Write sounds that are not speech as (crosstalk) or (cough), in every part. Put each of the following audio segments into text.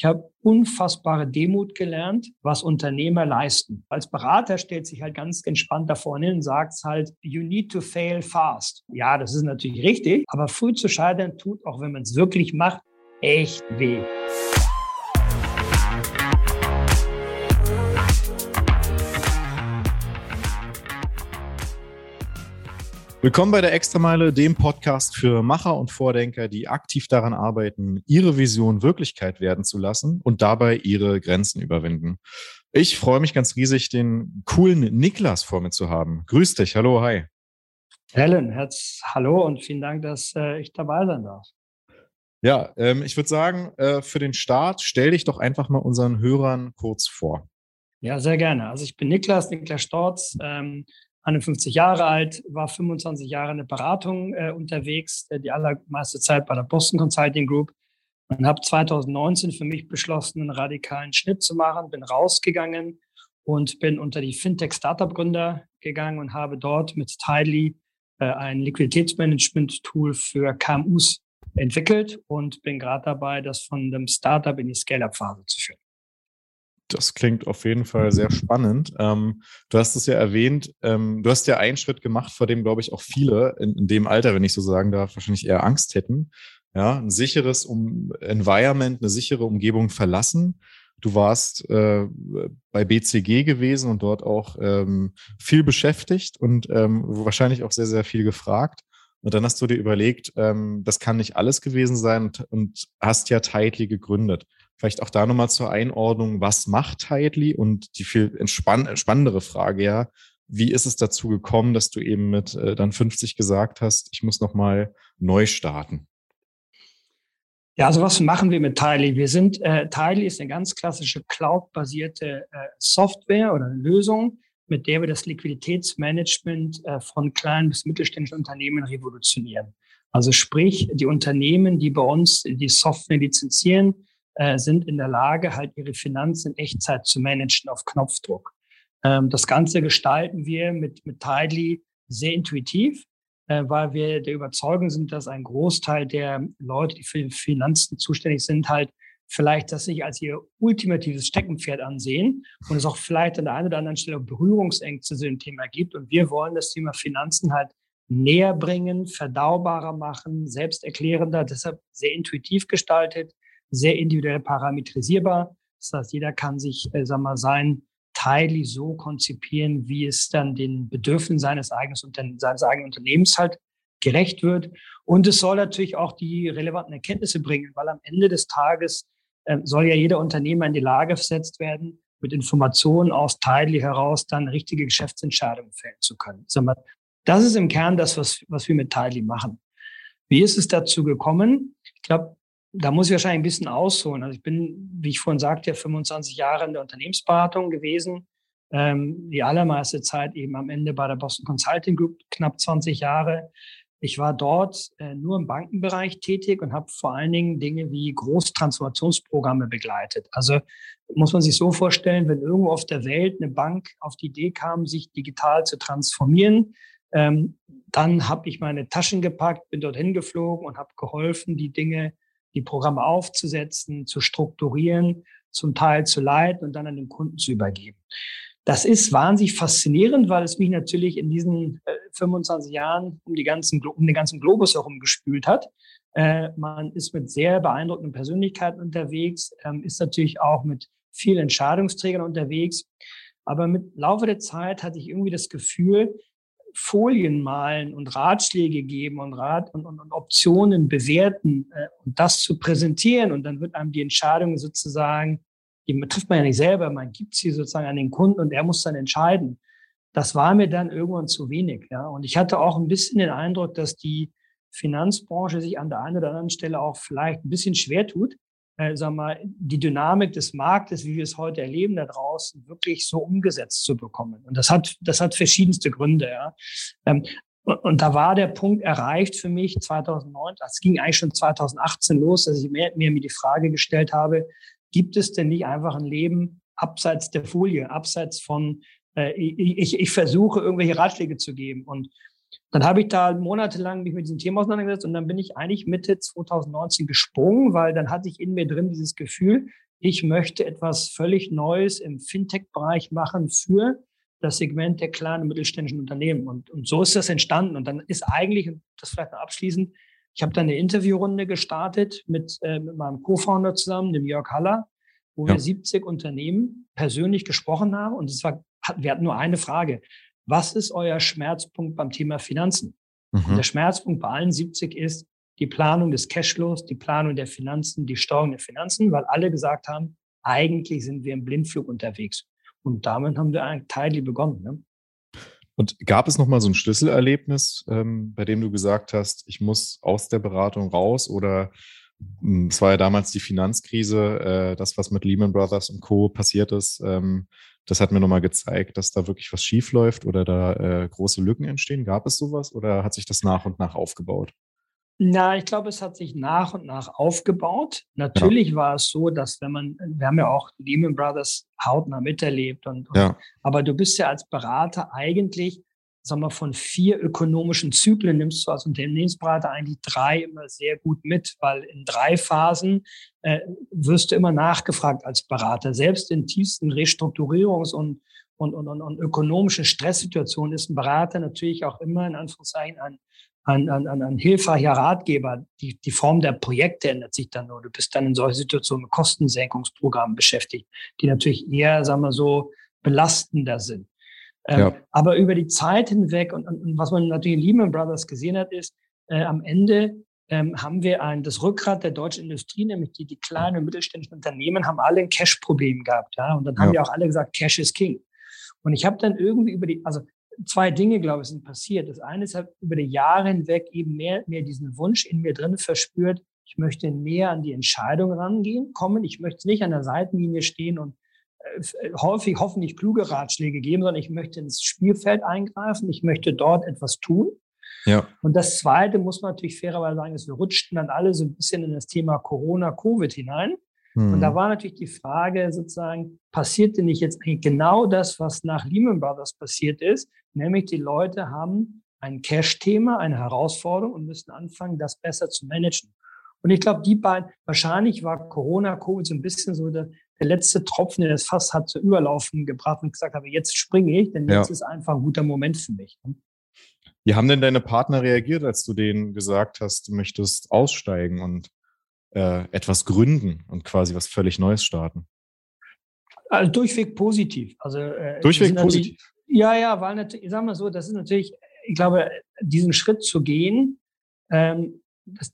Ich habe unfassbare Demut gelernt, was Unternehmer leisten. Als Berater stellt sich halt ganz entspannt da vorne hin und sagt halt, you need to fail fast. Ja, das ist natürlich richtig, aber früh zu scheitern tut, auch wenn man es wirklich macht, echt weh. Willkommen bei der Extrameile, dem Podcast für Macher und Vordenker, die aktiv daran arbeiten, ihre Vision Wirklichkeit werden zu lassen und dabei ihre Grenzen überwinden. Ich freue mich ganz riesig, den coolen Niklas vor mir zu haben. Grüß dich, hallo, hi. Helen, Herz, hallo und vielen Dank, dass äh, ich dabei sein darf. Ja, ähm, ich würde sagen, äh, für den Start stell dich doch einfach mal unseren Hörern kurz vor. Ja, sehr gerne. Also ich bin Niklas, Niklas Storz, ähm, 51 Jahre alt, war 25 Jahre in der Beratung äh, unterwegs, äh, die allermeiste Zeit bei der Boston Consulting Group und habe 2019 für mich beschlossen, einen radikalen Schnitt zu machen, bin rausgegangen und bin unter die Fintech-Startup-Gründer gegangen und habe dort mit Tidely äh, ein Liquiditätsmanagement-Tool für KMUs entwickelt und bin gerade dabei, das von dem Startup in die Scale-Up-Phase zu führen. Das klingt auf jeden Fall sehr spannend. Ähm, du hast es ja erwähnt, ähm, du hast ja einen Schritt gemacht, vor dem, glaube ich, auch viele in, in, dem Alter, wenn ich so sagen darf, wahrscheinlich eher Angst hätten. Ja, ein sicheres um Environment, eine sichere Umgebung verlassen. Du warst äh, bei BCG gewesen und dort auch ähm, viel beschäftigt und ähm, wahrscheinlich auch sehr, sehr viel gefragt. Und dann hast du dir überlegt, ähm, das kann nicht alles gewesen sein und, und hast ja Tightly gegründet. Vielleicht auch da nochmal zur Einordnung, was macht Tidely? Und die viel entspann spannendere Frage, ja, wie ist es dazu gekommen, dass du eben mit äh, dann 50 gesagt hast, ich muss nochmal neu starten? Ja, also was machen wir mit Tidely? Wir sind, äh, Tidely ist eine ganz klassische Cloud-basierte äh, Software oder Lösung, mit der wir das Liquiditätsmanagement äh, von kleinen bis mittelständischen Unternehmen revolutionieren. Also sprich, die Unternehmen, die bei uns die Software lizenzieren, äh, sind in der Lage, halt ihre Finanzen in Echtzeit zu managen auf Knopfdruck. Ähm, das Ganze gestalten wir mit, mit Tidely sehr intuitiv, äh, weil wir der Überzeugung sind, dass ein Großteil der Leute, die für Finanzen zuständig sind, halt vielleicht das nicht als ihr ultimatives Steckenpferd ansehen und es auch vielleicht an der einen oder anderen Stelle Berührungsängste zu dem Thema gibt. Und wir wollen das Thema Finanzen halt näher bringen, verdaubarer machen, selbsterklärender, deshalb sehr intuitiv gestaltet, sehr individuell parametrisierbar. Das heißt, jeder kann sich, äh, sag mal, sein Teil so konzipieren, wie es dann den Bedürfnissen seines eigenen, seines eigenen Unternehmens halt gerecht wird. Und es soll natürlich auch die relevanten Erkenntnisse bringen, weil am Ende des Tages äh, soll ja jeder Unternehmer in die Lage versetzt werden, mit Informationen aus Tidely heraus dann richtige Geschäftsentscheidungen fällen zu können. Das ist im Kern das, was, was wir mit Tidely machen. Wie ist es dazu gekommen? Ich glaube, da muss ich wahrscheinlich ein bisschen ausholen. Also ich bin, wie ich vorhin sagte, 25 Jahre in der Unternehmensberatung gewesen. Ähm, die allermeiste Zeit eben am Ende bei der Boston Consulting Group, knapp 20 Jahre. Ich war dort äh, nur im Bankenbereich tätig und habe vor allen Dingen Dinge wie Großtransformationsprogramme begleitet. Also muss man sich so vorstellen, wenn irgendwo auf der Welt eine Bank auf die Idee kam, sich digital zu transformieren, ähm, dann habe ich meine Taschen gepackt, bin dorthin geflogen und habe geholfen, die Dinge die Programme aufzusetzen, zu strukturieren, zum Teil zu leiten und dann an den Kunden zu übergeben. Das ist wahnsinnig faszinierend, weil es mich natürlich in diesen äh, 25 Jahren um, die ganzen, um den ganzen Globus herum gespült hat. Äh, man ist mit sehr beeindruckenden Persönlichkeiten unterwegs, ähm, ist natürlich auch mit vielen Entscheidungsträgern unterwegs. Aber mit Laufe der Zeit hatte ich irgendwie das Gefühl, Folien malen und Ratschläge geben und Rat und, und, und Optionen bewerten äh, und das zu präsentieren und dann wird einem die Entscheidung sozusagen, die trifft man ja nicht selber, man gibt sie sozusagen an den Kunden und er muss dann entscheiden. Das war mir dann irgendwann zu wenig, ja. Und ich hatte auch ein bisschen den Eindruck, dass die Finanzbranche sich an der einen oder anderen Stelle auch vielleicht ein bisschen schwer tut, äh, wir mal, die Dynamik des Marktes, wie wir es heute erleben da draußen, wirklich so umgesetzt zu bekommen. Und das hat, das hat verschiedenste Gründe. Ja. Ähm, und, und da war der Punkt erreicht für mich 2009, das ging eigentlich schon 2018 los, dass ich mir, mir die Frage gestellt habe, gibt es denn nicht einfach ein Leben abseits der Folie, abseits von, äh, ich, ich versuche irgendwelche Ratschläge zu geben. Und dann habe ich da monatelang mich mit diesem Thema auseinandergesetzt und dann bin ich eigentlich Mitte 2019 gesprungen, weil dann hatte ich in mir drin dieses Gefühl, ich möchte etwas völlig Neues im Fintech-Bereich machen für das Segment der kleinen und mittelständischen Unternehmen. Und, und so ist das entstanden. Und dann ist eigentlich, und das vielleicht noch abschließend, ich habe dann eine Interviewrunde gestartet mit, äh, mit meinem Co-Founder zusammen, dem Jörg Haller, wo ja. wir 70 Unternehmen persönlich gesprochen haben. Und es war, wir hatten nur eine Frage. Was ist euer Schmerzpunkt beim Thema Finanzen? Mhm. der Schmerzpunkt bei allen 70 ist die Planung des Cashflows, die Planung der Finanzen, die Steuerung der Finanzen, weil alle gesagt haben, eigentlich sind wir im Blindflug unterwegs. Und damit haben wir eigentlich Teil begonnen. Ne? Und gab es nochmal so ein Schlüsselerlebnis, ähm, bei dem du gesagt hast, ich muss aus der Beratung raus oder hm, es war ja damals die Finanzkrise, äh, das, was mit Lehman Brothers und Co. passiert ist, ähm, das hat mir nochmal gezeigt, dass da wirklich was schief läuft oder da äh, große Lücken entstehen. Gab es sowas oder hat sich das nach und nach aufgebaut? Na, ich glaube, es hat sich nach und nach aufgebaut. Natürlich ja. war es so, dass wenn man, wir haben ja auch Lehman Brothers hautnah miterlebt und, und ja. aber du bist ja als Berater eigentlich, sagen wir, von vier ökonomischen Zyklen nimmst du als Unternehmensberater eigentlich drei immer sehr gut mit, weil in drei Phasen äh, wirst du immer nachgefragt als Berater. Selbst in tiefsten Restrukturierungs- und und, und, und, und ökonomischen Stresssituationen ist ein Berater natürlich auch immer in Anführungszeichen ein ein, ein, ein, ein hilfreicher Ratgeber. Die, die Form der Projekte ändert sich dann nur. Du bist dann in solchen Situationen mit Kostensenkungsprogrammen beschäftigt, die natürlich eher, sagen wir so, belastender sind. Ähm, ja. Aber über die Zeit hinweg und, und, und, was man natürlich in Lehman Brothers gesehen hat, ist, äh, am Ende ähm, haben wir ein, das Rückgrat der deutschen Industrie, nämlich die, die kleinen und mittelständischen Unternehmen, haben alle ein Cash-Problem gehabt. Ja? Und dann haben ja. die auch alle gesagt, Cash is King. Und ich habe dann irgendwie über die, also zwei Dinge, glaube ich, sind passiert. Das eine ist, ich habe über die Jahre hinweg eben mehr, mehr diesen Wunsch in mir drin verspürt, ich möchte näher an die Entscheidung rangehen, kommen. Ich möchte nicht an der Seitenlinie stehen und häufig hoffentlich kluge Ratschläge geben, sondern ich möchte ins Spielfeld eingreifen. Ich möchte dort etwas tun. Ja. Und das Zweite muss man natürlich fairerweise sagen, ist, wir rutschten dann alle so ein bisschen in das Thema Corona, Covid hinein. Mhm. Und da hm. war natürlich die Frage sozusagen, passiert denn nicht jetzt eigentlich genau das, was nach Lehman Brothers passiert ist? Nämlich die Leute haben ein Cash-Thema, eine Herausforderung und müssen anfangen, das besser zu managen. Und ich glaube, die beiden, wahrscheinlich war Corona, Covid so ein bisschen so der, letzte Tropfen, der das Fass hat zu überlaufen gebracht und gesagt habe, jetzt springe ich, denn jetzt ja. ist einfach ein guter Moment für mich. Ne? Wie haben denn deine Partner reagiert, als du denen gesagt hast, du möchtest aussteigen und äh, etwas gründen und quasi was völlig Neues starten? Also durchweg positiv. Also äh, durchweg positiv. Ja, ja, weil natürlich, ich sag mal so, das ist natürlich, ich glaube, diesen Schritt zu gehen, ähm, das,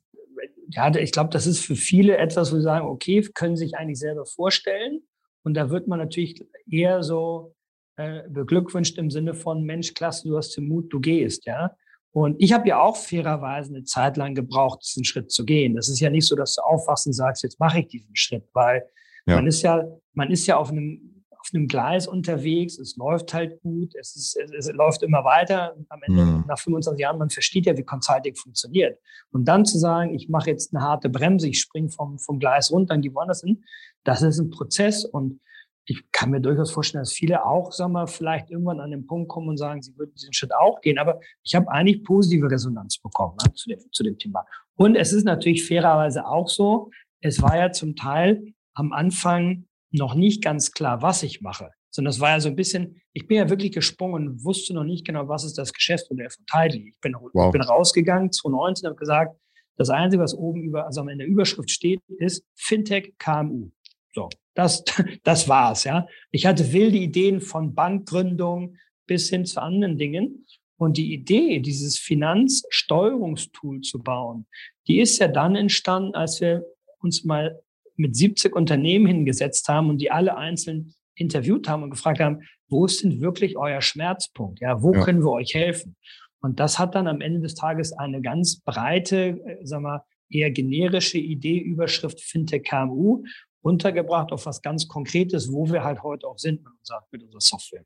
ja, ich glaube, das ist für viele etwas, wo sie sagen, okay, können sich eigentlich selber vorstellen. Und da wird man natürlich eher so äh, beglückwünscht im Sinne von, Mensch, klasse, du hast den Mut, du gehst, ja. Und ich habe ja auch fairerweise eine Zeit lang gebraucht, diesen Schritt zu gehen. Das ist ja nicht so, dass du aufwachst und sagst, jetzt mache ich diesen Schritt, weil ja. man ist ja, man ist ja auf einem, auf einem Gleis unterwegs, es läuft halt gut, es, ist, es, es läuft immer weiter. Am Ende, mhm. nach 25 Jahren, man versteht ja, wie Consulting funktioniert. Und dann zu sagen, ich mache jetzt eine harte Bremse, ich springe vom, vom Gleis runter und die woanders hin, das ist ein Prozess und ich kann mir durchaus vorstellen, dass viele auch, sagen wir, vielleicht irgendwann an den Punkt kommen und sagen, sie würden diesen Schritt auch gehen. Aber ich habe eigentlich positive Resonanz bekommen ne, zu, dem, zu dem Thema. Und es ist natürlich fairerweise auch so, es war ja zum Teil am Anfang noch nicht ganz klar, was ich mache. Sondern es war ja so ein bisschen, ich bin ja wirklich gesprungen und wusste noch nicht genau, was ist das Geschäftsmodell von Tidely. Ich bin, wow. ich bin rausgegangen 2019 und habe gesagt, das Einzige, was oben über, also in der Überschrift steht, ist Fintech KMU. So, das, (laughs) das war's, ja. Ich hatte wilde Ideen von Bankgründung bis hin zu anderen Dingen. Und die Idee, dieses Finanzsteuerungstool zu bauen, die ist ja dann entstanden, als wir uns mal mit 70 Unternehmen hingesetzt haben und die alle einzeln interviewt haben und gefragt haben, wo ist denn wirklich euer Schmerzpunkt? Ja, wo ja. können wir euch helfen? Und das hat dann am Ende des Tages eine ganz breite, äh, sag mal, eher generische Idee, Überschrift Fintech KMU runtergebracht auf was ganz Konkretes, wo wir halt heute auch sind mit unserer, mit unserer Software.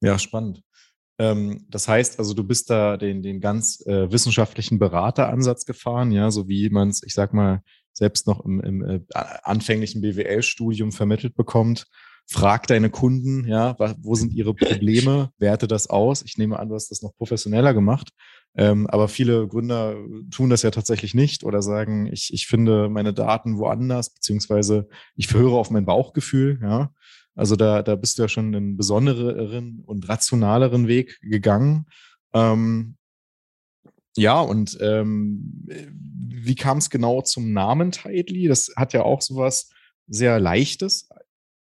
Ja, spannend. Ähm, das heißt also, du bist da den, den ganz äh, wissenschaftlichen Berateransatz gefahren, ja, so wie man es, ich sag mal, selbst noch im, im äh, anfänglichen BWL-Studium vermittelt bekommt. frag deine Kunden, ja, wo sind ihre Probleme, werte das aus. Ich nehme an, du hast das noch professioneller gemacht. Ähm, aber viele Gründer tun das ja tatsächlich nicht oder sagen, ich, ich finde meine Daten woanders, beziehungsweise ich höre auf mein Bauchgefühl, ja. Also da, da bist du ja schon einen besondereren und rationaleren Weg gegangen. Ähm, ja, und ähm, wie kam es genau zum Namen Tidely? Das hat ja auch sowas sehr Leichtes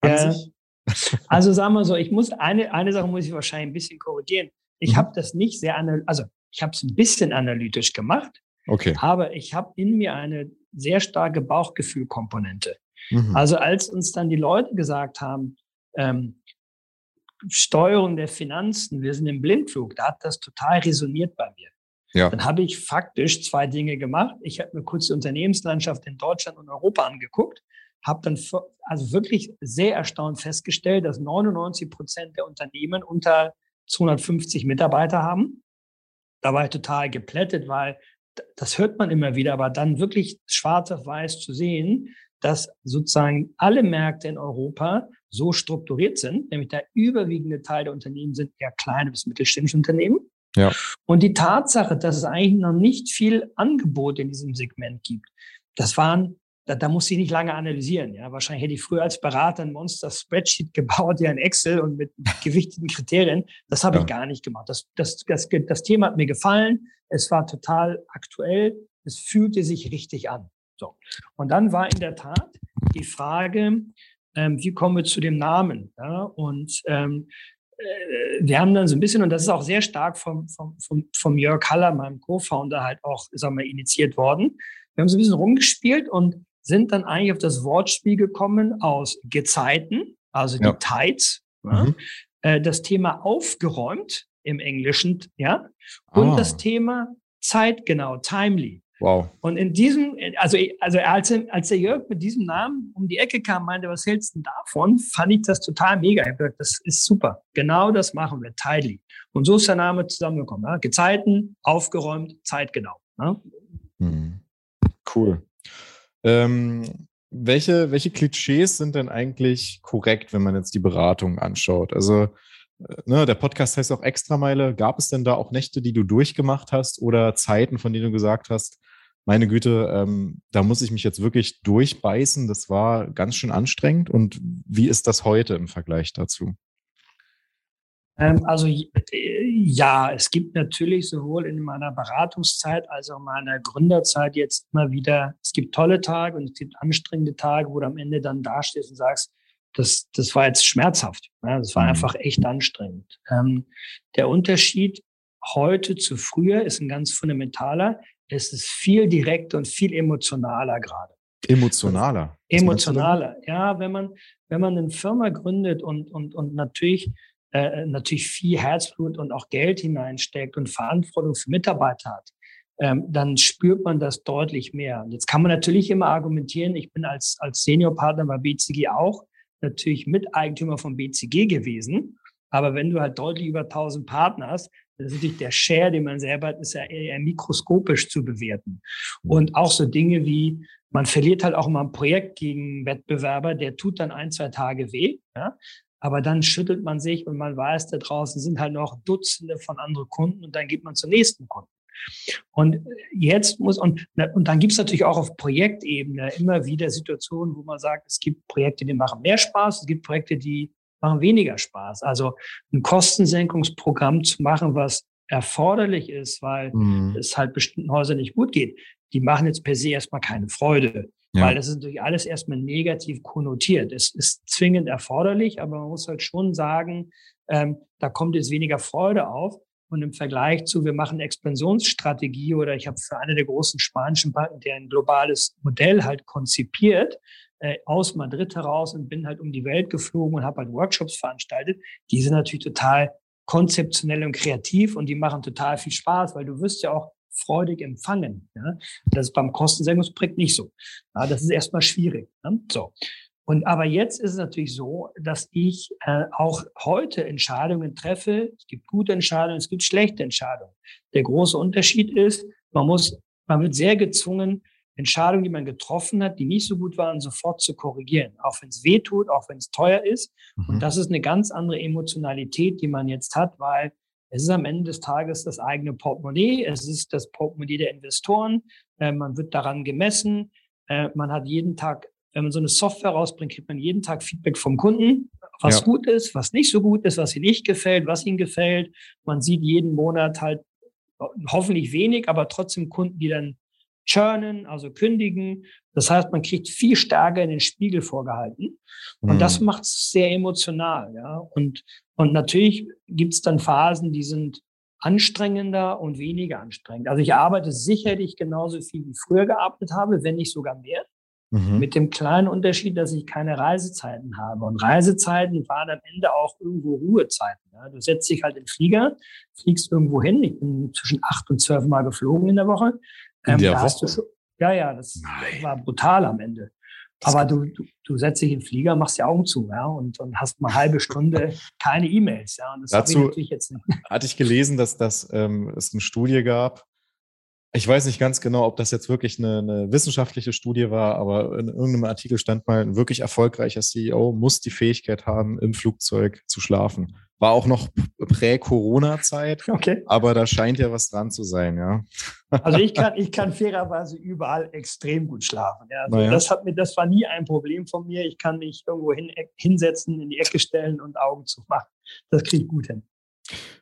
an ja. sich. (laughs) Also sagen wir so, ich muss eine, eine Sache muss ich wahrscheinlich ein bisschen korrigieren. Ich mhm. habe das nicht sehr also ich habe es ein bisschen analytisch gemacht, okay. aber ich habe in mir eine sehr starke Bauchgefühlkomponente. Mhm. Also als uns dann die Leute gesagt haben, ähm, Steuerung der Finanzen, wir sind im Blindflug, da hat das total resoniert bei mir. Ja. Dann habe ich faktisch zwei Dinge gemacht. Ich habe mir kurz die Unternehmenslandschaft in Deutschland und Europa angeguckt, habe dann also wirklich sehr erstaunt festgestellt, dass 99 Prozent der Unternehmen unter 250 Mitarbeiter haben. Da war ich total geplättet, weil das hört man immer wieder, aber dann wirklich schwarz auf weiß zu sehen, dass sozusagen alle Märkte in Europa so strukturiert sind, nämlich der überwiegende Teil der Unternehmen sind eher kleine bis mittelständische Unternehmen. Ja. Und die Tatsache, dass es eigentlich noch nicht viel Angebot in diesem Segment gibt, das waren, da, da muss ich nicht lange analysieren. Ja, wahrscheinlich hätte ich früher als Berater ein Monster-Spreadsheet (laughs) gebaut, ja in Excel und mit gewichteten Kriterien. Das habe ja. ich gar nicht gemacht. Das, das, das, das Thema hat mir gefallen. Es war total aktuell. Es fühlte sich richtig an. So. Und dann war in der Tat die Frage, ähm, wie kommen wir zu dem Namen? Ja? Und ähm, äh, wir haben dann so ein bisschen, und das ist auch sehr stark vom, vom, vom, vom Jörg Haller, meinem Co-Founder, halt auch, sagen wir, initiiert worden. Wir haben so ein bisschen rumgespielt und sind dann eigentlich auf das Wortspiel gekommen aus Gezeiten, also die ja. Tides? Mhm. Äh, das Thema aufgeräumt im Englischen, ja, und ah. das Thema zeitgenau, timely. Wow. Und in diesem, also, also als, als der Jörg mit diesem Namen um die Ecke kam, meinte, was hältst du davon? Fand ich das total mega. Ich gesagt, das ist super. Genau das machen wir, Tidely. Und so ist der Name zusammengekommen. Ja? Gezeiten, aufgeräumt, zeitgenau. Ja? Hm. Cool. Ähm, welche, welche Klischees sind denn eigentlich korrekt, wenn man jetzt die Beratung anschaut? Also, ne, der Podcast heißt auch Extrameile. Gab es denn da auch Nächte, die du durchgemacht hast oder Zeiten, von denen du gesagt hast, meine Güte, ähm, da muss ich mich jetzt wirklich durchbeißen. Das war ganz schön anstrengend. Und wie ist das heute im Vergleich dazu? Ähm, also ja, es gibt natürlich sowohl in meiner Beratungszeit als auch in meiner Gründerzeit jetzt immer wieder, es gibt tolle Tage und es gibt anstrengende Tage, wo du am Ende dann dastehst und sagst, das, das war jetzt schmerzhaft. Ja, das war mhm. einfach echt anstrengend. Ähm, der Unterschied heute zu früher ist ein ganz fundamentaler es ist viel direkter und viel emotionaler gerade. Emotionaler. Emotionaler. Ja, wenn man, wenn man eine Firma gründet und, und, und natürlich, äh, natürlich viel Herzblut und auch Geld hineinsteckt und Verantwortung für Mitarbeiter hat, ähm, dann spürt man das deutlich mehr. Und jetzt kann man natürlich immer argumentieren, ich bin als, als Seniorpartner bei BCG auch natürlich Miteigentümer von BCG gewesen. Aber wenn du halt deutlich über 1000 Partner hast, das ist natürlich der Share, den man selber hat, ist ja eher mikroskopisch zu bewerten. Und auch so Dinge wie, man verliert halt auch mal ein Projekt gegen einen Wettbewerber, der tut dann ein, zwei Tage weh. Ja? Aber dann schüttelt man sich und man weiß, da draußen sind halt noch Dutzende von anderen Kunden und dann geht man zum nächsten Kunden. Und jetzt muss, und, und dann gibt es natürlich auch auf Projektebene immer wieder Situationen, wo man sagt, es gibt Projekte, die machen mehr Spaß, es gibt Projekte, die machen weniger Spaß. Also ein Kostensenkungsprogramm zu machen, was erforderlich ist, weil mhm. es halt bestimmten Häusern nicht gut geht, die machen jetzt per se erstmal keine Freude. Ja. Weil das ist natürlich alles erstmal negativ konnotiert. Es ist zwingend erforderlich, aber man muss halt schon sagen, ähm, da kommt jetzt weniger Freude auf. Und im Vergleich zu, wir machen Expansionsstrategie oder ich habe für eine der großen spanischen Banken, der ein globales Modell halt konzipiert, äh, aus Madrid heraus und bin halt um die Welt geflogen und habe halt Workshops veranstaltet. Die sind natürlich total konzeptionell und kreativ und die machen total viel Spaß, weil du wirst ja auch freudig empfangen. Ja? Das ist beim Kostensenkungsprojekt nicht so. Ja, das ist erstmal schwierig. Ne? So. Und aber jetzt ist es natürlich so, dass ich äh, auch heute Entscheidungen treffe. Es gibt gute Entscheidungen, es gibt schlechte Entscheidungen. Der große Unterschied ist, man muss, man wird sehr gezwungen, Entscheidungen, die man getroffen hat, die nicht so gut waren, sofort zu korrigieren. Auch wenn es weh tut, auch wenn es teuer ist. Mhm. Und das ist eine ganz andere Emotionalität, die man jetzt hat, weil es ist am Ende des Tages das eigene Portemonnaie, es ist das Portemonnaie der Investoren, äh, man wird daran gemessen, äh, man hat jeden Tag, wenn man so eine Software rausbringt, kriegt man jeden Tag Feedback vom Kunden, was ja. gut ist, was nicht so gut ist, was ihm nicht gefällt, was ihm gefällt. Man sieht jeden Monat halt hoffentlich wenig, aber trotzdem Kunden, die dann churnen, also kündigen. Das heißt, man kriegt viel stärker in den Spiegel vorgehalten. Und mhm. das macht es sehr emotional. Ja? Und, und natürlich gibt es dann Phasen, die sind anstrengender und weniger anstrengend. Also ich arbeite sicherlich genauso viel wie früher gearbeitet habe, wenn nicht sogar mehr. Mhm. Mit dem kleinen Unterschied, dass ich keine Reisezeiten habe. Und Reisezeiten waren am Ende auch irgendwo Ruhezeiten. Ja. Du setzt dich halt in den Flieger, fliegst irgendwo hin. Ich bin zwischen acht und zwölf Mal geflogen in der Woche. In ähm, der Woche? Schon, ja, ja, das Nein. war brutal am Ende. Das Aber du, du, du setzt dich in den Flieger, machst die Augen zu, ja, und, und hast mal eine halbe Stunde (laughs) keine E-Mails, ja. Dazu ich natürlich jetzt nicht. hatte ich gelesen, dass, dass ähm, es eine Studie gab, ich weiß nicht ganz genau, ob das jetzt wirklich eine, eine, wissenschaftliche Studie war, aber in irgendeinem Artikel stand mal, ein wirklich erfolgreicher CEO muss die Fähigkeit haben, im Flugzeug zu schlafen. War auch noch prä-Corona-Zeit, okay. aber da scheint ja was dran zu sein, ja. (laughs) Also ich kann, ich kann fairerweise überall extrem gut schlafen. Ja. Also naja. Das hat mir, das war nie ein Problem von mir. Ich kann mich irgendwo hin, hinsetzen, in die Ecke stellen und Augen zu machen. Das kriege ich gut hin.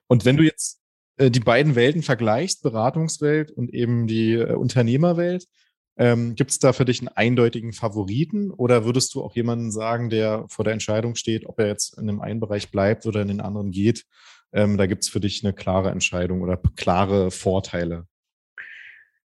Und wenn du jetzt äh, die beiden Welten vergleichst, Beratungswelt und eben die äh, Unternehmerwelt, ähm, Gibt es da für dich einen eindeutigen Favoriten oder würdest du auch jemanden sagen, der vor der Entscheidung steht, ob er jetzt in dem einen Bereich bleibt oder in den anderen geht? Ähm, da gibt es für dich eine klare Entscheidung oder klare Vorteile?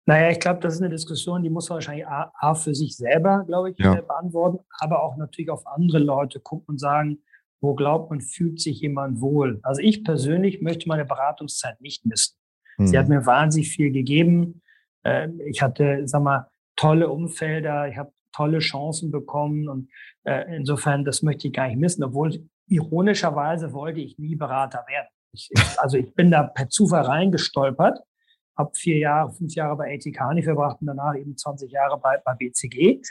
Naja, ich glaube, das ist eine Diskussion, die muss man wahrscheinlich A, A für sich selber, glaube ich, ja. beantworten, aber auch natürlich auf andere Leute gucken und sagen, wo glaubt man, fühlt sich jemand wohl. Also ich persönlich möchte meine Beratungszeit nicht missen. Mhm. Sie hat hm. mir wahnsinnig viel gegeben. Ähm, ich hatte, sag mal, tolle Umfelder, ich habe tolle Chancen bekommen und äh, insofern, das möchte ich gar nicht missen, obwohl ironischerweise wollte ich nie Berater werden. Ich, also ich bin da per Zufall reingestolpert, habe vier Jahre, fünf Jahre bei ATK nicht verbracht und danach eben 20 Jahre bei, bei BCG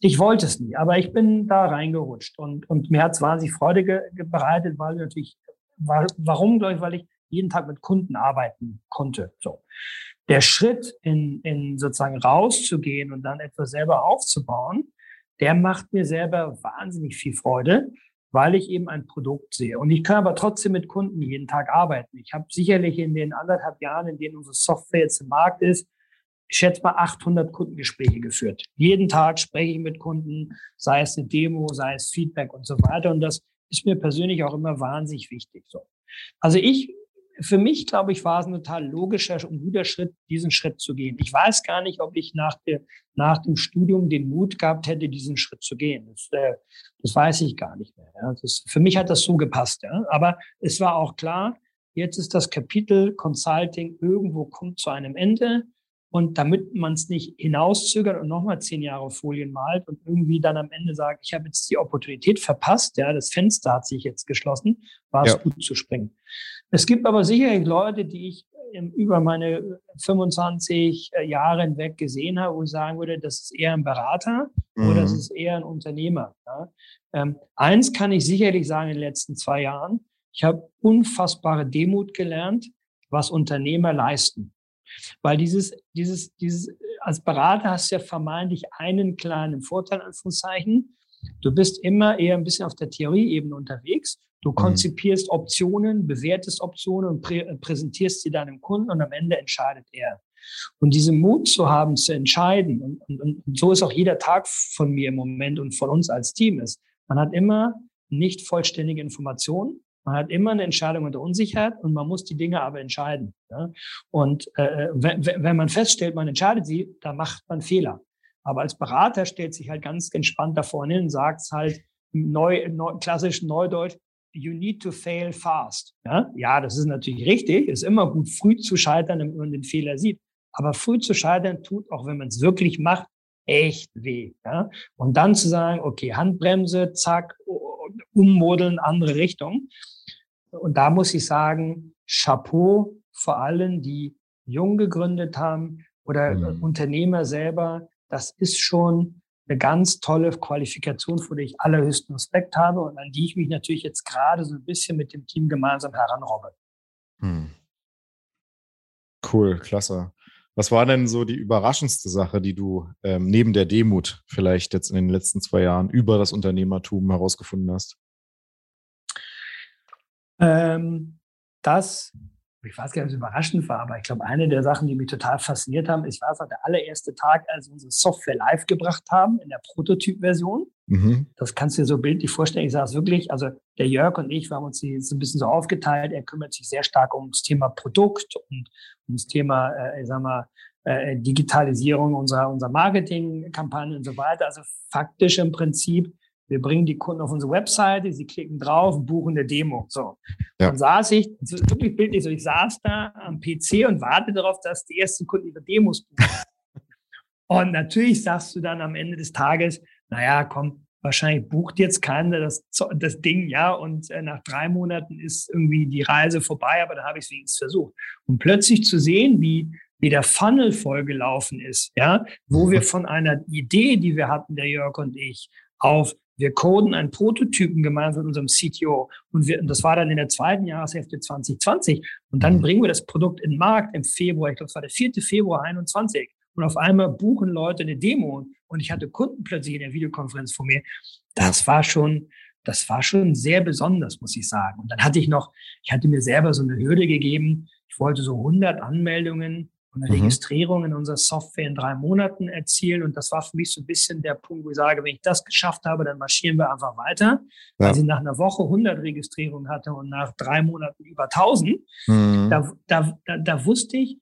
ich wollte es nie, aber ich bin da reingerutscht und, und mir hat es wahnsinnig Freude ge, bereitet, weil natürlich, war, warum, glaube ich, weil ich jeden Tag mit Kunden arbeiten konnte. So. Der Schritt in, in sozusagen rauszugehen und dann etwas selber aufzubauen, der macht mir selber wahnsinnig viel Freude, weil ich eben ein Produkt sehe. Und ich kann aber trotzdem mit Kunden jeden Tag arbeiten. Ich habe sicherlich in den anderthalb Jahren, in denen unsere Software jetzt im Markt ist, ich schätze mal 800 Kundengespräche geführt. Jeden Tag spreche ich mit Kunden, sei es eine Demo, sei es Feedback und so weiter. Und das ist mir persönlich auch immer wahnsinnig wichtig. So. Also ich, für mich, glaube ich, war es ein total logischer und guter Schritt, diesen Schritt zu gehen. Ich weiß gar nicht, ob ich nach, der, nach dem Studium den Mut gehabt hätte, diesen Schritt zu gehen. Das, äh, das weiß ich gar nicht mehr. Ja. Das, für mich hat das so gepasst. Ja. Aber es war auch klar, jetzt ist das Kapitel Consulting irgendwo kommt zu einem Ende. Und damit man es nicht hinauszögert und nochmal zehn Jahre Folien malt und irgendwie dann am Ende sagt, ich habe jetzt die Opportunität verpasst, ja, das Fenster hat sich jetzt geschlossen, war es ja. gut zu springen. Es gibt aber sicherlich Leute, die ich über meine 25 äh, Jahre hinweg gesehen habe, wo ich sagen würde, das ist eher ein Berater mhm. oder das ist eher ein Unternehmer. Ja. Ähm, eins kann ich sicherlich sagen in den letzten zwei Jahren, ich habe unfassbare Demut gelernt, was Unternehmer leisten. Weil dieses, dieses, dieses, als Berater hast du ja vermeintlich einen kleinen Vorteil, Anführungszeichen. Du bist immer eher ein bisschen auf der Theorieebene unterwegs. Du mhm. konzipierst Optionen, bewertest Optionen und prä präsentierst sie deinem Kunden und am Ende entscheidet er. Und diesen Mut zu haben, zu entscheiden, und, und, und so ist auch jeder Tag von mir im Moment und von uns als Team ist. Man hat immer nicht vollständige Informationen. Man hat immer eine Entscheidung unter Unsicherheit und man muss die Dinge aber entscheiden. Ja? Und äh, wenn, wenn man feststellt, man entscheidet sie, dann macht man Fehler. Aber als Berater stellt sich halt ganz entspannt da vorne hin, sagt halt neu, neu, klassisch Neudeutsch, you need to fail fast. Ja? ja, das ist natürlich richtig. Ist immer gut, früh zu scheitern, wenn man den Fehler sieht. Aber früh zu scheitern tut, auch wenn man es wirklich macht, echt weh. Ja? Und dann zu sagen, okay, Handbremse, zack, ummodeln, andere Richtung. Und da muss ich sagen, Chapeau vor allen, die jung gegründet haben oder mhm. Unternehmer selber, das ist schon eine ganz tolle Qualifikation, vor der ich allerhöchsten Respekt habe und an die ich mich natürlich jetzt gerade so ein bisschen mit dem Team gemeinsam heranrobbe. Hm. Cool, klasse. Was war denn so die überraschendste Sache, die du ähm, neben der Demut vielleicht jetzt in den letzten zwei Jahren über das Unternehmertum herausgefunden hast? Ähm, das ich weiß gar nicht, ob es überraschend war, aber ich glaube, eine der Sachen, die mich total fasziniert haben, ist, war es der allererste Tag, als wir unsere Software live gebracht haben in der Prototyp-Version. Mhm. Das kannst du dir so bildlich vorstellen. Ich sage es wirklich, also der Jörg und ich, wir haben uns jetzt ein bisschen so aufgeteilt. Er kümmert sich sehr stark ums Thema Produkt und ums Thema, äh, ich sag mal, äh, Digitalisierung unserer, unserer Marketingkampagne und so weiter. Also faktisch im Prinzip wir bringen die Kunden auf unsere Webseite, sie klicken drauf, buchen eine Demo. So. Ja. Dann saß ich, wirklich bildlich so, ich saß da am PC und warte darauf, dass die ersten Kunden ihre Demos buchen. (laughs) und natürlich sagst du dann am Ende des Tages, naja, komm, wahrscheinlich bucht jetzt keiner das, das Ding, ja, und äh, nach drei Monaten ist irgendwie die Reise vorbei, aber da habe ich es wenigstens versucht. Und plötzlich zu sehen, wie, wie der Funnel vollgelaufen ist, ja, wo wir von einer Idee, die wir hatten, der Jörg und ich, auf wir coden einen Prototypen gemeinsam mit unserem CTO und, wir, und das war dann in der zweiten Jahreshälfte 2020 und dann mhm. bringen wir das Produkt in den Markt im Februar, ich glaube, es war der 4. Februar 21 und auf einmal buchen Leute eine Demo und ich hatte Kunden plötzlich in der Videokonferenz vor mir. Das war schon, das war schon sehr besonders, muss ich sagen. Und dann hatte ich noch, ich hatte mir selber so eine Hürde gegeben. Ich wollte so 100 Anmeldungen und eine mhm. Registrierung in unserer Software in drei Monaten erzielen. Und das war für mich so ein bisschen der Punkt, wo ich sage, wenn ich das geschafft habe, dann marschieren wir einfach weiter. Ja. Weil sie nach einer Woche 100 Registrierungen hatte und nach drei Monaten über 1000, mhm. da, da, da, da wusste ich,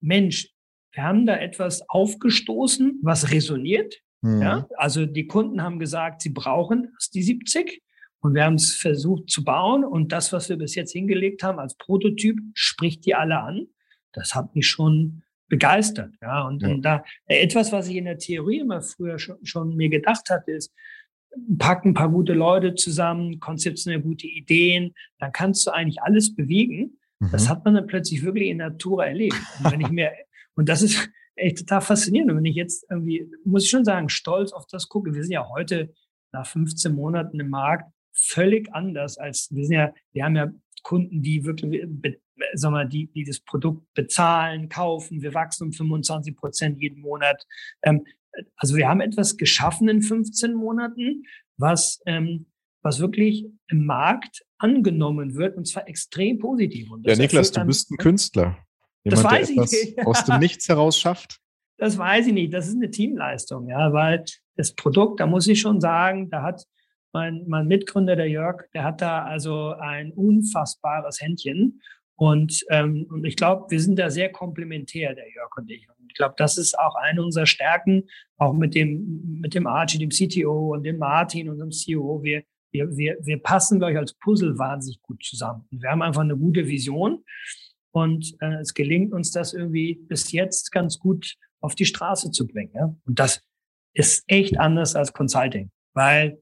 Mensch, wir haben da etwas aufgestoßen, was resoniert. Mhm. Ja? Also die Kunden haben gesagt, sie brauchen die 70. Und wir haben es versucht zu bauen. Und das, was wir bis jetzt hingelegt haben als Prototyp, spricht die alle an das hat mich schon begeistert. Ja, und, ja. und da etwas, was ich in der Theorie immer früher schon, schon mir gedacht hatte, ist, packen ein paar gute Leute zusammen, konzeptionell gute Ideen, dann kannst du eigentlich alles bewegen. Mhm. Das hat man dann plötzlich wirklich in der Natur erlebt. Und wenn ich mir, (laughs) und das ist echt total faszinierend. Und wenn ich jetzt irgendwie, muss ich schon sagen, stolz auf das gucke, wir sind ja heute nach 15 Monaten im Markt völlig anders als, wir sind ja, wir haben ja Kunden, die wirklich sag mal, die, die das Produkt bezahlen, kaufen. Wir wachsen um 25 Prozent jeden Monat. Ähm, also wir haben etwas geschaffen in 15 Monaten, was, ähm, was wirklich im Markt angenommen wird und zwar extrem positiv. ja, Niklas, du bist ein Künstler. Jemand, das weiß ich nicht. (laughs) aus dem Nichts heraus schafft. Das weiß ich nicht. Das ist eine Teamleistung, ja, weil das Produkt, da muss ich schon sagen, da hat mein, mein Mitgründer, der Jörg, der hat da also ein unfassbares Händchen. Und, ähm, und ich glaube, wir sind da sehr komplementär, der Jörg und ich. Und ich glaube, das ist auch eine unserer Stärken, auch mit dem, mit dem Archie, dem CTO und dem Martin, unserem CEO. Wir, wir, wir, wir passen, glaube ich, als Puzzle wahnsinnig gut zusammen. Und wir haben einfach eine gute Vision. Und äh, es gelingt uns das irgendwie bis jetzt ganz gut auf die Straße zu bringen. Ja? Und das ist echt anders als Consulting, weil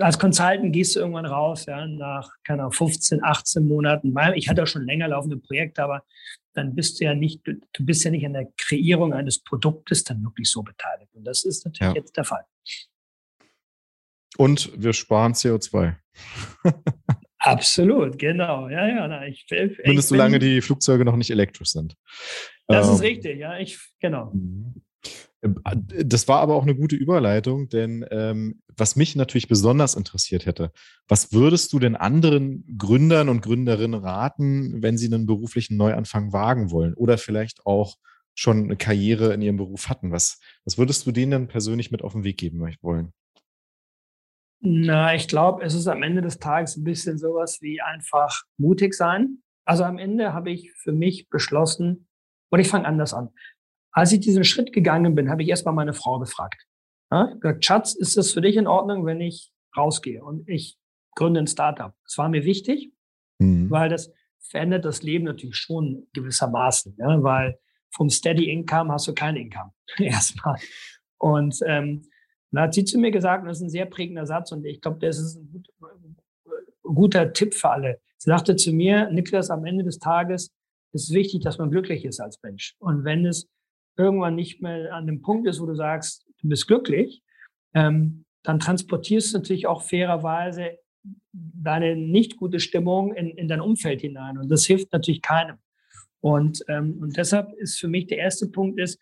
als Consultant gehst du irgendwann raus, ja, nach, keine Ahnung, 15, 18 Monaten. Ich hatte auch schon länger laufende Projekte, aber dann bist du ja nicht, du, bist ja nicht an der Kreierung eines Produktes dann wirklich so beteiligt. Und das ist natürlich ja. jetzt der Fall. Und wir sparen CO2. (laughs) Absolut, genau. Ja, ja. Na, ich, ich Mindest solange die Flugzeuge noch nicht elektrisch sind. Das ähm, ist richtig, ja. Ich, genau. Ähm, das war aber auch eine gute Überleitung, denn ähm, was mich natürlich besonders interessiert hätte, was würdest du denn anderen Gründern und Gründerinnen raten, wenn sie einen beruflichen Neuanfang wagen wollen oder vielleicht auch schon eine Karriere in ihrem Beruf hatten? Was, was würdest du denen persönlich mit auf den Weg geben wollen? Na, ich glaube, es ist am Ende des Tages ein bisschen sowas wie einfach mutig sein. Also am Ende habe ich für mich beschlossen, oder ich fange anders an. Als ich diesen Schritt gegangen bin, habe ich erstmal meine Frau gefragt. Ja, gesagt, Schatz, ist es für dich in Ordnung, wenn ich rausgehe und ich gründe ein Startup? Das war mir wichtig, mhm. weil das verändert das Leben natürlich schon gewissermaßen, ja, weil vom Steady Income hast du kein Income (laughs) erstmal. Und ähm, dann hat sie zu mir gesagt, und das ist ein sehr prägender Satz und ich glaube, das ist ein gut, guter Tipp für alle. Sie sagte zu mir, Niklas, am Ende des Tages ist es wichtig, dass man glücklich ist als Mensch. Und wenn es irgendwann nicht mehr an dem Punkt ist, wo du sagst, du bist glücklich, ähm, dann transportierst du natürlich auch fairerweise deine nicht gute Stimmung in, in dein Umfeld hinein. Und das hilft natürlich keinem. Und, ähm, und deshalb ist für mich der erste Punkt ist,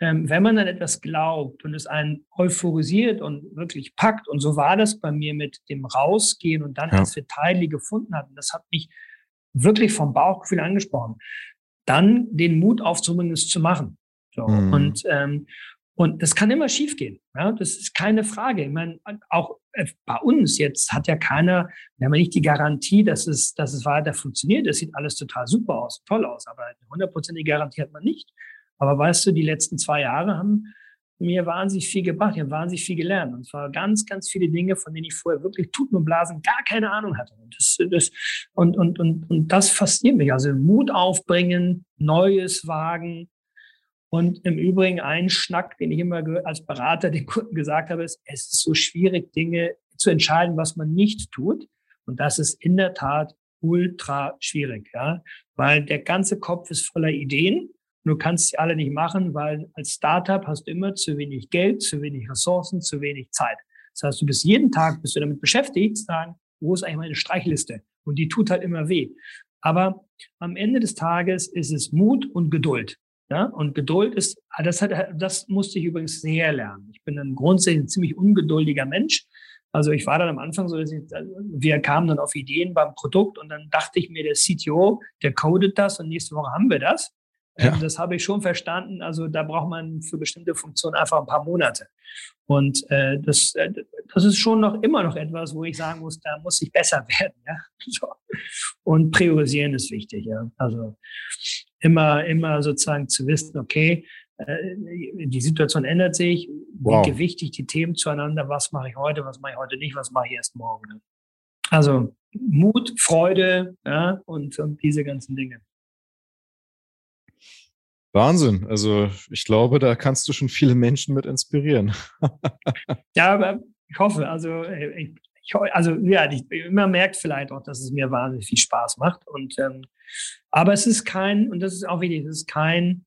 ähm, wenn man an etwas glaubt und es einen euphorisiert und wirklich packt, und so war das bei mir mit dem Rausgehen und dann, ja. als wir Teile gefunden hatten, das hat mich wirklich vom Bauchgefühl angesprochen, dann den Mut aufzubringen, es zu machen. So. Mhm. Und, ähm, und das kann immer schiefgehen. Ja, das ist keine Frage. Ich meine, auch äh, bei uns jetzt hat ja keiner, wir haben ja nicht die Garantie, dass es, dass es weiter funktioniert. Es sieht alles total super aus, toll aus, aber eine hundertprozentige Garantie hat man nicht. Aber weißt du, die letzten zwei Jahre haben mir wahnsinnig viel gebracht. Ich habe wahnsinnig viel gelernt. Und zwar ganz, ganz viele Dinge, von denen ich vorher wirklich Tuten und Blasen gar keine Ahnung hatte. Und das, das, und, und, und, und das fasziniert mich. Also Mut aufbringen, Neues wagen, und im Übrigen ein Schnack, den ich immer als Berater (laughs) den Kunden gesagt habe, ist, es ist so schwierig, Dinge zu entscheiden, was man nicht tut. Und das ist in der Tat ultra schwierig, ja, weil der ganze Kopf ist voller Ideen. Du kannst sie alle nicht machen, weil als Startup hast du immer zu wenig Geld, zu wenig Ressourcen, zu wenig Zeit. Das heißt, du bist jeden Tag bist du damit beschäftigt, zu sagen, wo ist eigentlich meine Streichliste? Und die tut halt immer weh. Aber am Ende des Tages ist es Mut und Geduld. Ja, und Geduld ist, ah, das hat, das musste ich übrigens sehr lernen. Ich bin ein grundsätzlich ein ziemlich ungeduldiger Mensch. Also ich war dann am Anfang so, dass ich, also wir kamen dann auf Ideen beim Produkt und dann dachte ich mir, der CTO, der codet das und nächste Woche haben wir das. Ja. Ähm, das habe ich schon verstanden. Also da braucht man für bestimmte Funktionen einfach ein paar Monate. Und äh, das, äh, das ist schon noch immer noch etwas, wo ich sagen muss, da muss ich besser (laughs) werden. Ja? So. Und priorisieren ist wichtig. Ja? Also immer, immer sozusagen zu wissen, okay, äh, die Situation ändert sich, wow. wie gewichte ich die Themen zueinander, was mache ich heute, was mache ich heute nicht, was mache ich erst morgen. Ne? Also Mut, Freude ja, und, und diese ganzen Dinge. Wahnsinn. Also ich glaube, da kannst du schon viele Menschen mit inspirieren. (laughs) ja, aber ich hoffe, also äh, ich, ich, also ja, ich, immer merkt vielleicht auch, dass es mir wahnsinnig viel Spaß macht. Und ähm, aber es ist kein, und das ist auch wichtig, es ist kein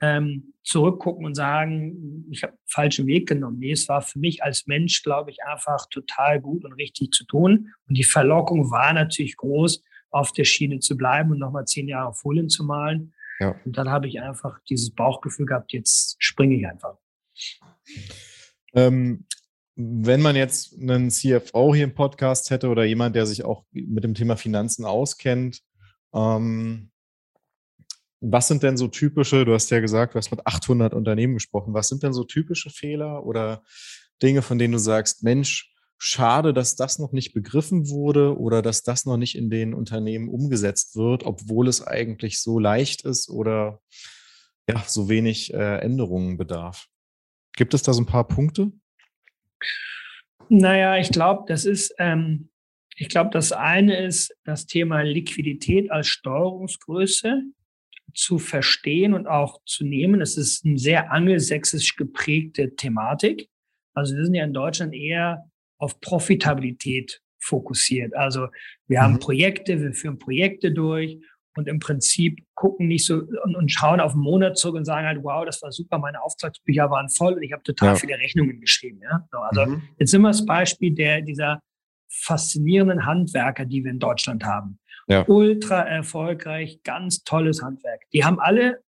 ähm, zurückgucken und sagen, ich habe falschen Weg genommen. Nee, es war für mich als Mensch, glaube ich, einfach total gut und richtig zu tun. Und die Verlockung war natürlich groß, auf der Schiene zu bleiben und nochmal zehn Jahre Folien zu malen. Ja. Und dann habe ich einfach dieses Bauchgefühl gehabt, jetzt springe ich einfach. Ähm, wenn man jetzt einen CFO hier im Podcast hätte oder jemand, der sich auch mit dem Thema Finanzen auskennt, ähm, was sind denn so typische, du hast ja gesagt, du hast mit 800 Unternehmen gesprochen, was sind denn so typische Fehler oder Dinge, von denen du sagst, Mensch, schade, dass das noch nicht begriffen wurde oder dass das noch nicht in den Unternehmen umgesetzt wird, obwohl es eigentlich so leicht ist oder ja, so wenig äh, Änderungen bedarf. Gibt es da so ein paar Punkte? Naja, ich glaube, das ist, ähm, ich glaube, das eine ist das Thema Liquidität als Steuerungsgröße zu verstehen und auch zu nehmen. Es ist eine sehr angelsächsisch geprägte Thematik. Also wir sind ja in Deutschland eher auf Profitabilität fokussiert. Also wir mhm. haben Projekte, wir führen Projekte durch und im Prinzip gucken nicht so und, und, schauen auf den Monat zurück und sagen halt, wow, das war super, meine Auftragsbücher waren voll und ich habe total ja. viele Rechnungen geschrieben. Ja? Also mhm. jetzt immer das Beispiel der dieser faszinierenden Handwerker, die wir in Deutschland haben. Ja. Ultra erfolgreich, ganz tolles Handwerk. Die haben alle,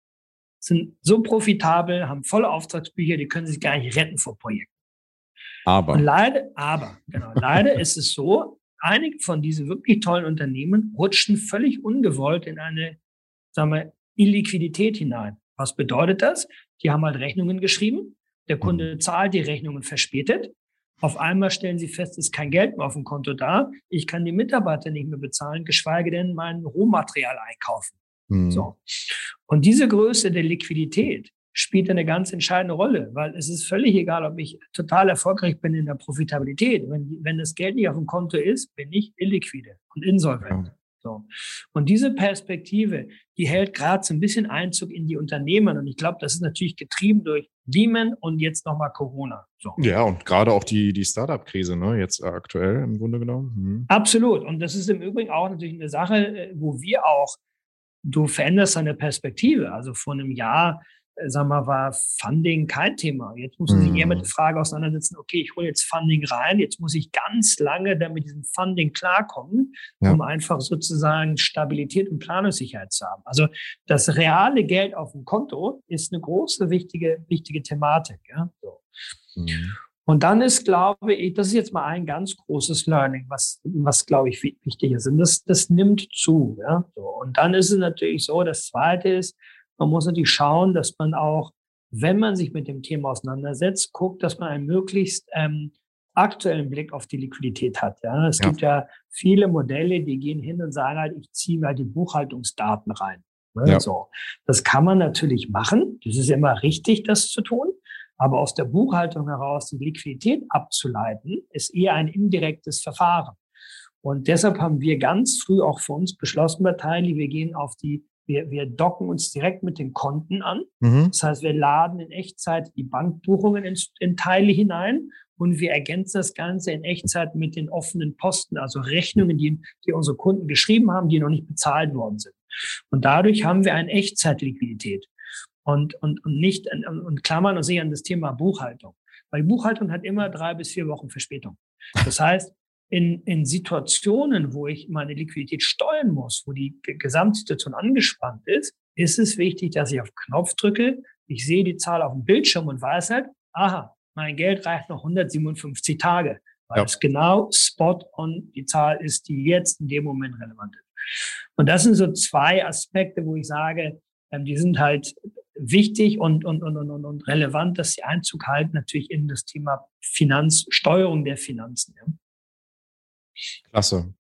sind so profitabel, haben volle Auftragsbücher, die können sich gar nicht retten vor Projekten. Aber. Und leider, aber, genau, leider (laughs) ist es so, einige von diesen wirklich tollen Unternehmen rutschen völlig ungewollt in eine, sagen wir, Illiquidität hinein. Was bedeutet das? Die haben halt Rechnungen geschrieben. Der Kunde mhm. zahlt die Rechnungen verspätet. Auf einmal stellen sie fest, es ist kein Geld mehr auf dem Konto da. Ich kann die Mitarbeiter nicht mehr bezahlen, geschweige denn mein Rohmaterial einkaufen. Mhm. So. Und diese Größe der Liquidität spielt eine ganz entscheidende Rolle, weil es ist völlig egal, ob ich total erfolgreich bin in der Profitabilität. Wenn, wenn das Geld nicht auf dem Konto ist, bin ich illiquide und insolvent. Ja. So. Und diese Perspektive, die hält gerade so ein bisschen Einzug in die Unternehmen. Und ich glaube, das ist natürlich getrieben durch Lehman und jetzt nochmal Corona. So. Ja, und gerade auch die, die Startup-Krise, ne, jetzt aktuell im Grunde genommen. Mhm. Absolut. Und das ist im Übrigen auch natürlich eine Sache, äh, wo wir auch, du veränderst deine Perspektive. Also vor einem Jahr sag mal, war Funding kein Thema. Jetzt muss man sich eher mit der mhm. Frage auseinandersetzen, okay, ich hole jetzt Funding rein, jetzt muss ich ganz lange dann mit diesem Funding klarkommen, ja. um einfach sozusagen Stabilität und Planungssicherheit zu haben. Also das reale Geld auf dem Konto ist eine große, wichtige, wichtige Thematik. Ja? So. Mhm. Und dann ist, glaube ich, das ist jetzt mal ein ganz großes Learning, was, was glaube ich, wichtig ist. Und das, das nimmt zu. Ja? So. Und dann ist es natürlich so, das zweite ist, man muss natürlich schauen, dass man auch, wenn man sich mit dem Thema auseinandersetzt, guckt, dass man einen möglichst ähm, aktuellen Blick auf die Liquidität hat. Ja? Es ja. gibt ja viele Modelle, die gehen hin und sagen halt, ich ziehe mal die Buchhaltungsdaten rein. Ne? Ja. So. Das kann man natürlich machen. Das ist immer richtig, das zu tun. Aber aus der Buchhaltung heraus die Liquidität abzuleiten, ist eher ein indirektes Verfahren. Und deshalb haben wir ganz früh auch für uns beschlossen Tiny, wir gehen auf die wir, wir docken uns direkt mit den Konten an. Mhm. Das heißt, wir laden in Echtzeit die Bankbuchungen in, in Teile hinein und wir ergänzen das Ganze in Echtzeit mit den offenen Posten, also Rechnungen, die, die unsere Kunden geschrieben haben, die noch nicht bezahlt worden sind. Und dadurch haben wir eine Echtzeitliquidität und, und, und nicht und klammern uns nicht an das Thema Buchhaltung. Weil Buchhaltung hat immer drei bis vier Wochen Verspätung. Das heißt, in, in Situationen, wo ich meine Liquidität steuern muss, wo die Gesamtsituation angespannt ist, ist es wichtig, dass ich auf Knopf drücke. Ich sehe die Zahl auf dem Bildschirm und weiß halt, aha, mein Geld reicht noch 157 Tage, weil ja. es genau spot on die Zahl ist, die jetzt in dem Moment relevant ist. Und das sind so zwei Aspekte, wo ich sage, ähm, die sind halt wichtig und, und, und, und, und relevant, dass sie Einzug halten, natürlich in das Thema Finanzsteuerung der Finanzen. Ja. Klasse.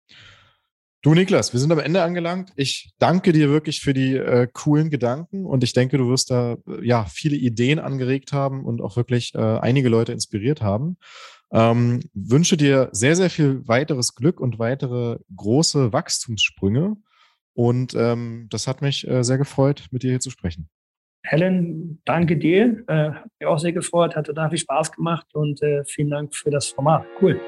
Du, Niklas, wir sind am Ende angelangt. Ich danke dir wirklich für die äh, coolen Gedanken und ich denke, du wirst da äh, ja viele Ideen angeregt haben und auch wirklich äh, einige Leute inspiriert haben. Ähm, wünsche dir sehr, sehr viel weiteres Glück und weitere große Wachstumssprünge. Und ähm, das hat mich äh, sehr gefreut, mit dir hier zu sprechen. Helen, danke dir. Äh, hat mich auch sehr gefreut, hat total viel Spaß gemacht und äh, vielen Dank für das Format. Cool.